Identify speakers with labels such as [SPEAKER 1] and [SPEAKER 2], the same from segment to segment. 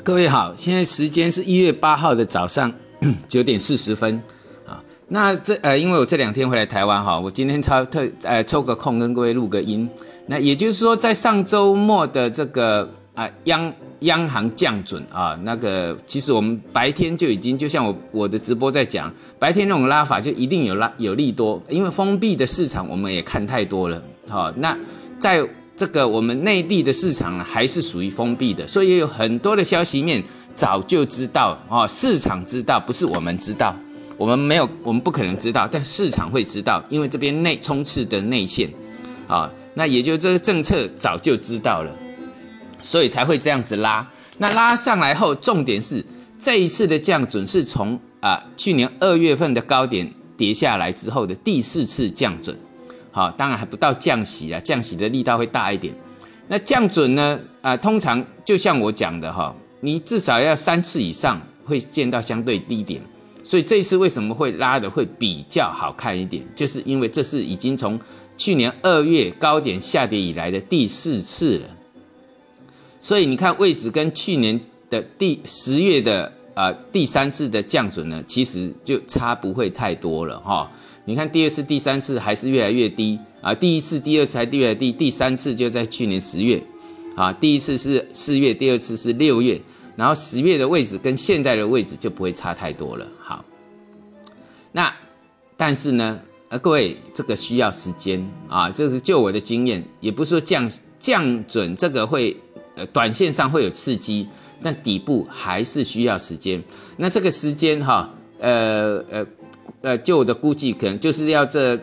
[SPEAKER 1] 各位好，现在时间是一月八号的早上九点四十分啊。那这呃，因为我这两天回来台湾哈，我今天超特呃抽个空跟各位录个音。那也就是说，在上周末的这个啊央央行降准啊，那个其实我们白天就已经就像我我的直播在讲，白天那种拉法就一定有拉有利多，因为封闭的市场我们也看太多了。好，那在这个我们内地的市场，还是属于封闭的，所以有很多的消息面早就知道哦，市场知道，不是我们知道，我们没有，我们不可能知道，但市场会知道，因为这边内充斥的内线，啊，那也就这个政策早就知道了，所以才会这样子拉。那拉上来后，重点是这一次的降准是从啊去年二月份的高点跌下来之后的第四次降准。好，当然还不到降息啊，降息的力道会大一点。那降准呢？啊，通常就像我讲的哈，你至少要三次以上会见到相对低点。所以这一次为什么会拉的会比较好看一点？就是因为这是已经从去年二月高点下跌以来的第四次了。所以你看位置跟去年的第十月的啊第三次的降准呢，其实就差不会太多了哈。你看第二次、第三次还是越来越低啊！第一次、第二次还越来越低，第三次就在去年十月，啊，第一次是四月，第二次是六月，然后十月的位置跟现在的位置就不会差太多了。好，那但是呢，呃，各位这个需要时间啊，这是就我的经验，也不是说降降准这个会呃短线上会有刺激，但底部还是需要时间。那这个时间哈，呃呃。呃，就我的估计，可能就是要这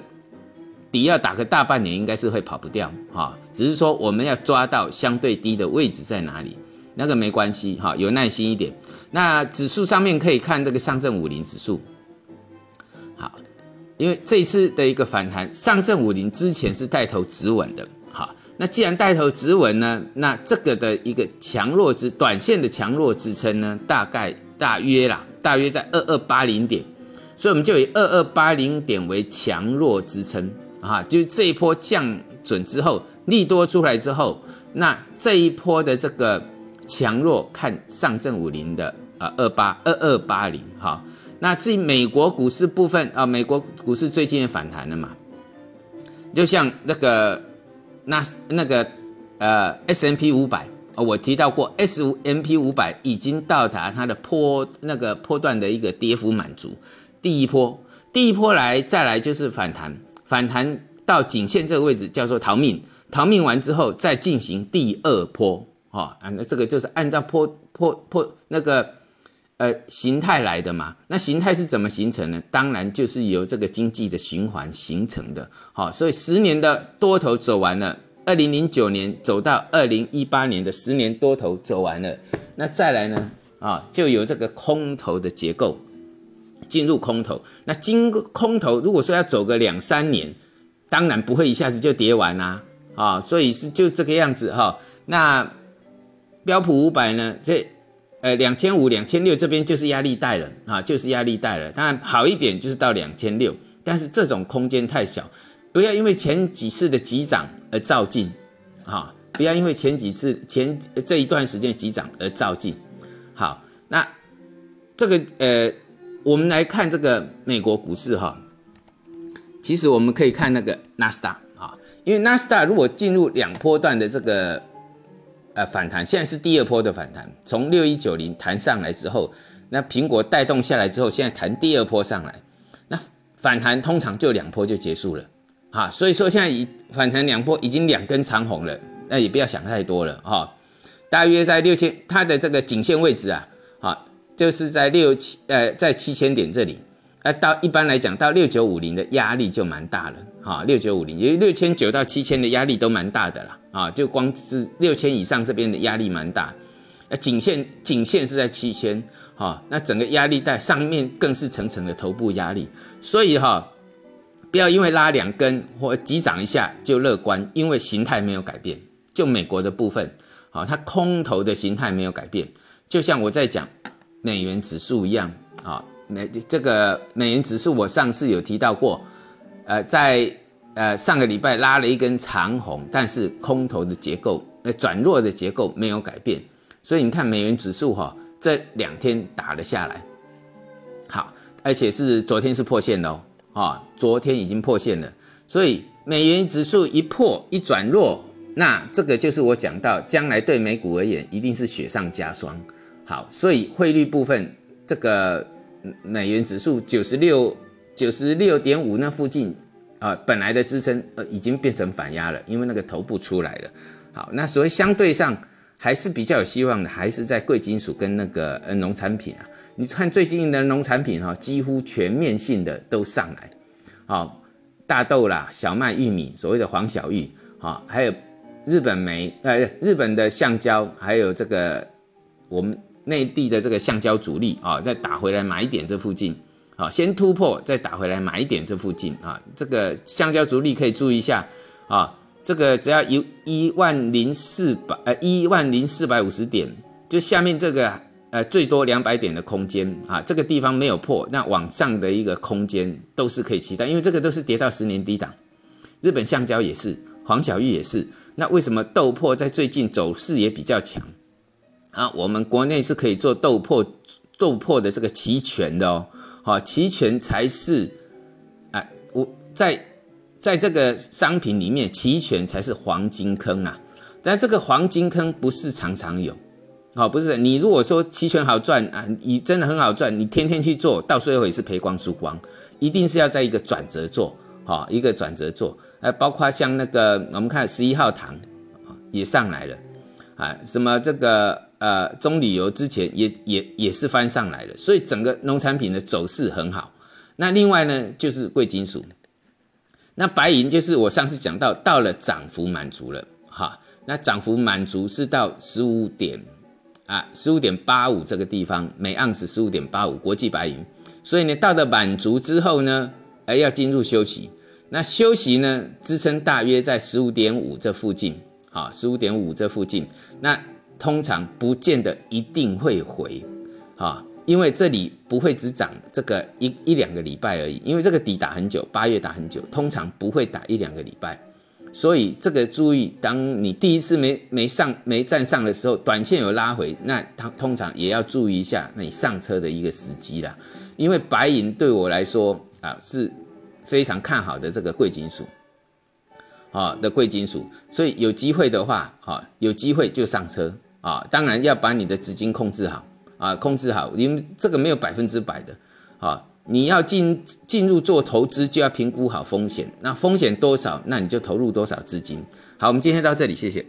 [SPEAKER 1] 底要打个大半年，应该是会跑不掉哈。只是说我们要抓到相对低的位置在哪里，那个没关系哈，有耐心一点。那指数上面可以看这个上证五零指数，好，因为这一次的一个反弹，上证五零之前是带头止稳的，哈，那既然带头止稳呢，那这个的一个强弱支短线的强弱支撑呢，大概大约啦，大约在二二八零点。所以我们就以二二八零点为强弱支撑啊，就是这一波降准之后，利多出来之后，那这一波的这个强弱看上证五零的啊二八二二八零哈。那至于美国股市部分啊，美国股市最近也反弹了嘛，就像那个那那个呃 S M P 五百啊，我提到过 S 五 M P 五百已经到达它的波那个波段的一个跌幅满足。第一波，第一波来，再来就是反弹，反弹到颈线这个位置叫做逃命，逃命完之后再进行第二波，哈啊，那这个就是按照波波波那个呃形态来的嘛。那形态是怎么形成呢？当然就是由这个经济的循环形成的，好，所以十年的多头走完了，二零零九年走到二零一八年的十年多头走完了，那再来呢啊，就有这个空头的结构。进入空头，那经空头，如果说要走个两三年，当然不会一下子就跌完啦，啊，所以是就这个样子哈。那标普五百呢，这呃两千五、两千六这边就是压力带了啊，就是压力带了。当然好一点就是到两千六，但是这种空间太小，不要因为前几次的急涨而照进，啊，不要因为前几次前这一段时间急涨而照进。好，那这个呃。我们来看这个美国股市哈，其实我们可以看那个纳斯达啊，因为纳斯达如果进入两波段的这个呃反弹，现在是第二波的反弹，从六一九零弹上来之后，那苹果带动下来之后，现在弹第二波上来，那反弹通常就两波就结束了啊，所以说现在已反弹两波已经两根长红了，那也不要想太多了哈，大约在六千它的这个颈线位置啊，好。就是在六七呃，在七千点这里，呃，到一般来讲到六九五零的压力就蛮大了，哈，六九五零，因为六千九到七千的压力都蛮大的啦，啊，就光是六千以上这边的压力蛮大，呃，颈线颈线是在七千，哈，那整个压力带上面更是层层的头部压力，所以哈，不要因为拉两根或急涨一下就乐观，因为形态没有改变，就美国的部分，好，它空头的形态没有改变，就像我在讲。美元指数一样啊，美这个美元指数我上次有提到过，呃，在呃上个礼拜拉了一根长红，但是空头的结构，呃转弱的结构没有改变，所以你看美元指数哈，这两天打了下来，好，而且是昨天是破线的哦，啊，昨天已经破线了，所以美元指数一破一转弱，那这个就是我讲到将来对美股而言一定是雪上加霜。好，所以汇率部分这个美元指数九十六九十六点五那附近啊，本来的支撑呃已经变成反压了，因为那个头部出来了。好，那所谓相对上。还是比较有希望的，还是在贵金属跟那个呃农产品啊。你看最近的农产品哈，几乎全面性的都上来，好，大豆啦、小麦、玉米，所谓的黄小玉，好，还有日本煤，呃，日本的橡胶，还有这个我们内地的这个橡胶主力啊，再打回来买一点这附近，啊，先突破再打回来买一点这附近啊，这个橡胶主力可以注意一下啊。这个只要一一万零四百呃一万零四百五十点，就下面这个呃最多两百点的空间啊，这个地方没有破，那往上的一个空间都是可以期待，因为这个都是跌到十年低档。日本橡胶也是，黄小玉也是。那为什么豆粕在最近走势也比较强啊？我们国内是可以做豆粕豆粕的这个期权的哦，好，期权才是啊，我在。在这个商品里面，期权才是黄金坑啊！但这个黄金坑不是常常有，好，不是你如果说期权好赚啊，你真的很好赚，你天天去做到最后也是赔光输光，一定是要在一个转折做，好，一个转折做，呃，包括像那个我们看十一号糖也上来了，啊，什么这个呃中旅游之前也也也是翻上来了，所以整个农产品的走势很好。那另外呢，就是贵金属。那白银就是我上次讲到，到了涨幅满足了，哈，那涨幅满足是到十五点啊，十五点八五这个地方，每盎司十五点八五，国际白银。所以呢，到了满足之后呢，哎，要进入休息。那休息呢，支撑大约在十五点五这附近，啊，十五点五这附近。那通常不见得一定会回，啊。因为这里不会只涨这个一一两个礼拜而已，因为这个底打很久，八月打很久，通常不会打一两个礼拜，所以这个注意，当你第一次没没上没站上的时候，短线有拉回，那它通常也要注意一下那你上车的一个时机啦。因为白银对我来说啊是非常看好的这个贵金属，啊的贵金属，所以有机会的话，哈有机会就上车啊，当然要把你的资金控制好。啊，控制好，因为这个没有百分之百的，啊，你要进进入做投资，就要评估好风险，那风险多少，那你就投入多少资金。好，我们今天到这里，谢谢。